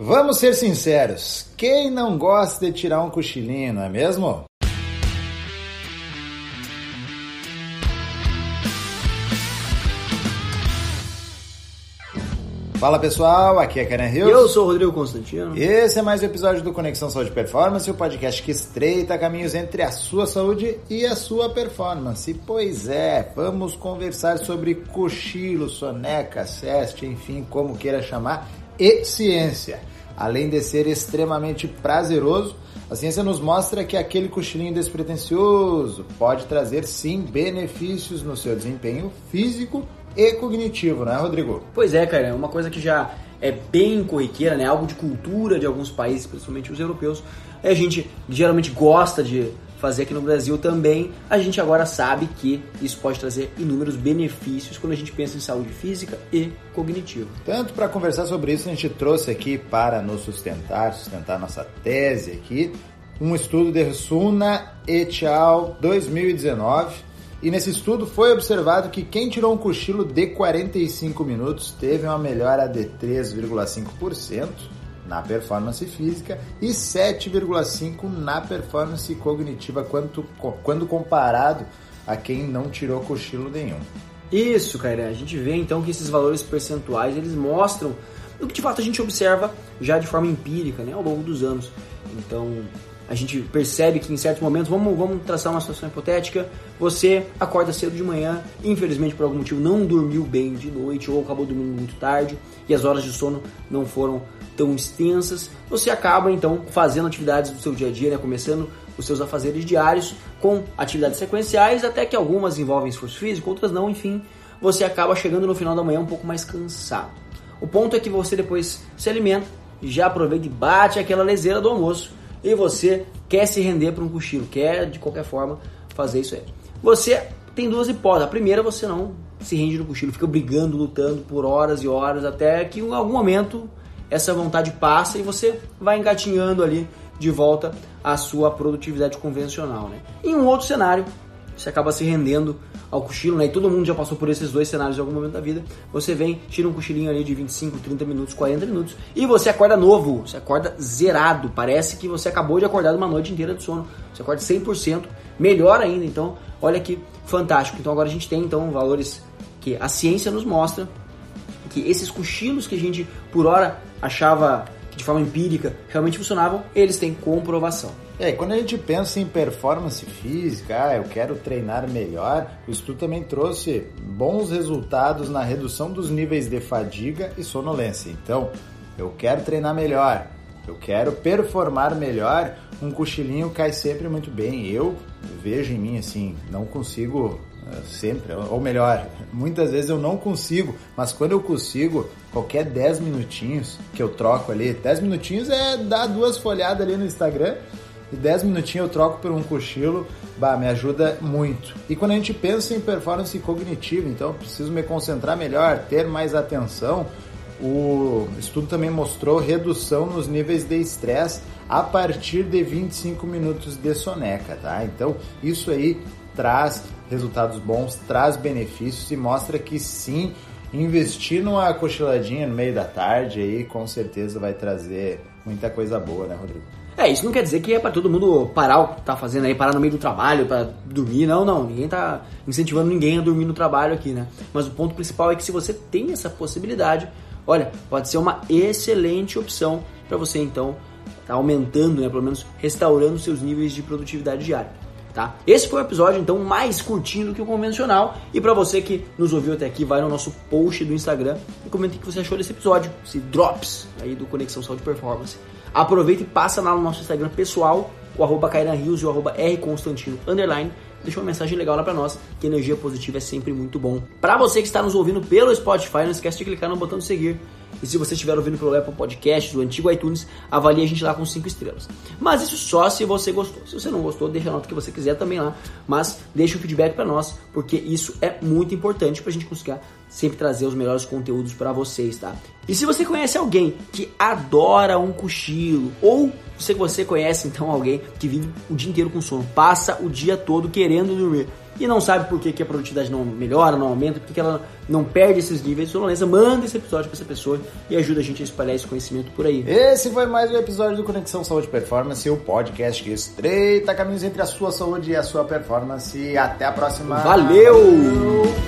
Vamos ser sinceros, quem não gosta de tirar um cochilinho, não é mesmo? Fala pessoal, aqui é Karen Hills. Eu sou o Rodrigo Constantino. Esse é mais um episódio do Conexão Saúde Performance, o podcast que estreita caminhos entre a sua saúde e a sua performance. Pois é, vamos conversar sobre cochilo, soneca, ceste, enfim, como queira chamar, e ciência. Além de ser extremamente prazeroso, a ciência nos mostra que aquele cochilinho despretensioso pode trazer sim benefícios no seu desempenho físico e cognitivo, não é, Rodrigo? Pois é, cara, é uma coisa que já é bem corriqueira, né? Algo de cultura de alguns países, principalmente os europeus. A gente geralmente gosta de fazer aqui no Brasil também. A gente agora sabe que isso pode trazer inúmeros benefícios quando a gente pensa em saúde física e cognitiva. Tanto para conversar sobre isso, a gente trouxe aqui para nos sustentar, sustentar nossa tese aqui, um estudo de Suna et al. 2019 e nesse estudo foi observado que quem tirou um cochilo de 45 minutos teve uma melhora de 3,5% na performance física e 7,5% na performance cognitiva quando, quando comparado a quem não tirou cochilo nenhum. Isso, cara. A gente vê então que esses valores percentuais eles mostram o que de fato a gente observa já de forma empírica né, ao longo dos anos. Então, a gente percebe que em certos momentos, vamos, vamos traçar uma situação hipotética, você acorda cedo de manhã, infelizmente por algum motivo não dormiu bem de noite ou acabou dormindo muito tarde e as horas de sono não foram tão extensas, você acaba então fazendo atividades do seu dia a dia, né, começando os seus afazeres diários com atividades sequenciais, até que algumas envolvem esforço físico, outras não, enfim, você acaba chegando no final da manhã um pouco mais cansado. O ponto é que você depois se alimenta, já aproveita e bate aquela leseira do almoço e você quer se render para um cochilo, quer de qualquer forma fazer isso aí. Você tem duas hipóteses. A primeira, você não se rende no cochilo, fica brigando, lutando por horas e horas, até que em algum momento essa vontade passa e você vai engatinhando ali de volta à sua produtividade convencional. Né? Em um outro cenário, você acaba se rendendo ao cochilo, né? E todo mundo já passou por esses dois cenários em algum momento da vida. Você vem, tira um cochilinho ali de 25, 30 minutos, 40 minutos e você acorda novo, você acorda zerado. Parece que você acabou de acordar uma noite inteira de sono. Você acorda 100%, melhor ainda. Então, olha que fantástico. Então agora a gente tem então valores que a ciência nos mostra que esses cochilos que a gente por hora achava de forma empírica realmente funcionavam, eles têm comprovação. É, quando a gente pensa em performance física, ah, eu quero treinar melhor, o estudo também trouxe bons resultados na redução dos níveis de fadiga e sonolência. Então, eu quero treinar melhor, eu quero performar melhor, um cochilinho cai sempre muito bem. Eu vejo em mim assim, não consigo eh, sempre, ou melhor, muitas vezes eu não consigo, mas quando eu consigo, qualquer 10 minutinhos que eu troco ali, 10 minutinhos é dar duas folhadas ali no Instagram e 10 minutinhos eu troco por um cochilo, bah, me ajuda muito. E quando a gente pensa em performance cognitiva, então preciso me concentrar melhor, ter mais atenção, o estudo também mostrou redução nos níveis de estresse a partir de 25 minutos de soneca, tá? Então, isso aí traz resultados bons, traz benefícios e mostra que sim, investir numa cochiladinha no meio da tarde aí com certeza vai trazer muita coisa boa, né, Rodrigo? É, isso não quer dizer que é para todo mundo parar o que tá fazendo aí, parar no meio do trabalho para dormir. Não, não. Ninguém tá incentivando ninguém a dormir no trabalho aqui, né? Mas o ponto principal é que se você tem essa possibilidade, olha, pode ser uma excelente opção para você então tá aumentando, né, pelo menos restaurando seus níveis de produtividade diária. Tá? Esse foi o episódio então mais curtinho do que o convencional. E para você que nos ouviu até aqui, vai no nosso post do Instagram e comente o que você achou desse episódio, esse drops aí do Conexão Saúde Performance. Aproveita e passa lá no nosso Instagram pessoal, o arroba Rios e o arroba Rconstantino underline. Deixa uma mensagem legal lá pra nós, que energia positiva é sempre muito bom. Pra você que está nos ouvindo pelo Spotify, não esquece de clicar no botão de seguir. E se você estiver ouvindo pelo Apple Podcast, do antigo iTunes, avalie a gente lá com 5 estrelas. Mas isso só se você gostou. Se você não gostou, deixa a nota que você quiser também lá. Mas deixa o feedback para nós, porque isso é muito importante pra gente conseguir sempre trazer os melhores conteúdos para vocês, tá? E se você conhece alguém que adora um cochilo, ou se você conhece então alguém que vive o dia inteiro com sono, passa o dia todo querendo dormir, e não sabe por que, que a produtividade não melhora, não aumenta, por que ela não perde esses níveis de sonolência, manda esse episódio para essa pessoa e ajuda a gente a espalhar esse conhecimento por aí. Esse foi mais um episódio do Conexão Saúde Performance, o podcast que estreita caminhos entre a sua saúde e a sua performance. Até a próxima. Valeu! Valeu.